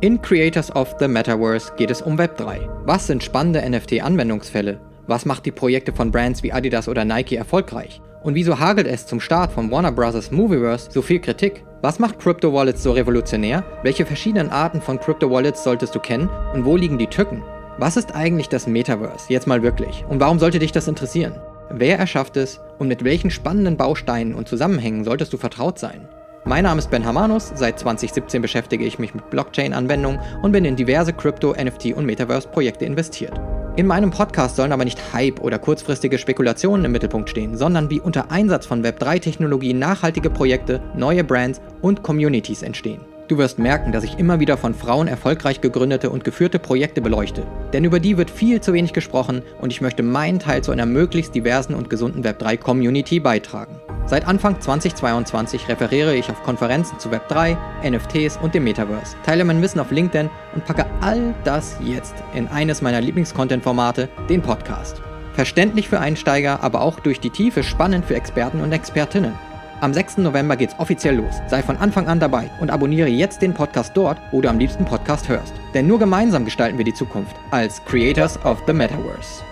In Creators of the Metaverse geht es um Web3. Was sind spannende NFT-Anwendungsfälle? Was macht die Projekte von Brands wie Adidas oder Nike erfolgreich? Und wieso hagelt es zum Start von Warner Bros. Movieverse so viel Kritik? Was macht Crypto Wallets so revolutionär? Welche verschiedenen Arten von Crypto Wallets solltest du kennen? Und wo liegen die Tücken? Was ist eigentlich das Metaverse? Jetzt mal wirklich. Und warum sollte dich das interessieren? Wer erschafft es und mit welchen spannenden Bausteinen und Zusammenhängen solltest du vertraut sein? Mein Name ist Ben Hamanus, seit 2017 beschäftige ich mich mit Blockchain-Anwendungen und bin in diverse Krypto-, NFT- und Metaverse-Projekte investiert. In meinem Podcast sollen aber nicht Hype oder kurzfristige Spekulationen im Mittelpunkt stehen, sondern wie unter Einsatz von Web3-Technologie nachhaltige Projekte, neue Brands und Communities entstehen. Du wirst merken, dass ich immer wieder von Frauen erfolgreich gegründete und geführte Projekte beleuchte. Denn über die wird viel zu wenig gesprochen und ich möchte meinen Teil zu einer möglichst diversen und gesunden Web3-Community beitragen. Seit Anfang 2022 referiere ich auf Konferenzen zu Web3, NFTs und dem Metaverse, teile mein Wissen auf LinkedIn und packe all das jetzt in eines meiner Lieblings-Content-Formate, den Podcast. Verständlich für Einsteiger, aber auch durch die Tiefe spannend für Experten und Expertinnen. Am 6. November geht's offiziell los. Sei von Anfang an dabei und abonniere jetzt den Podcast dort, wo du am liebsten Podcast hörst. Denn nur gemeinsam gestalten wir die Zukunft als Creators of the Metaverse.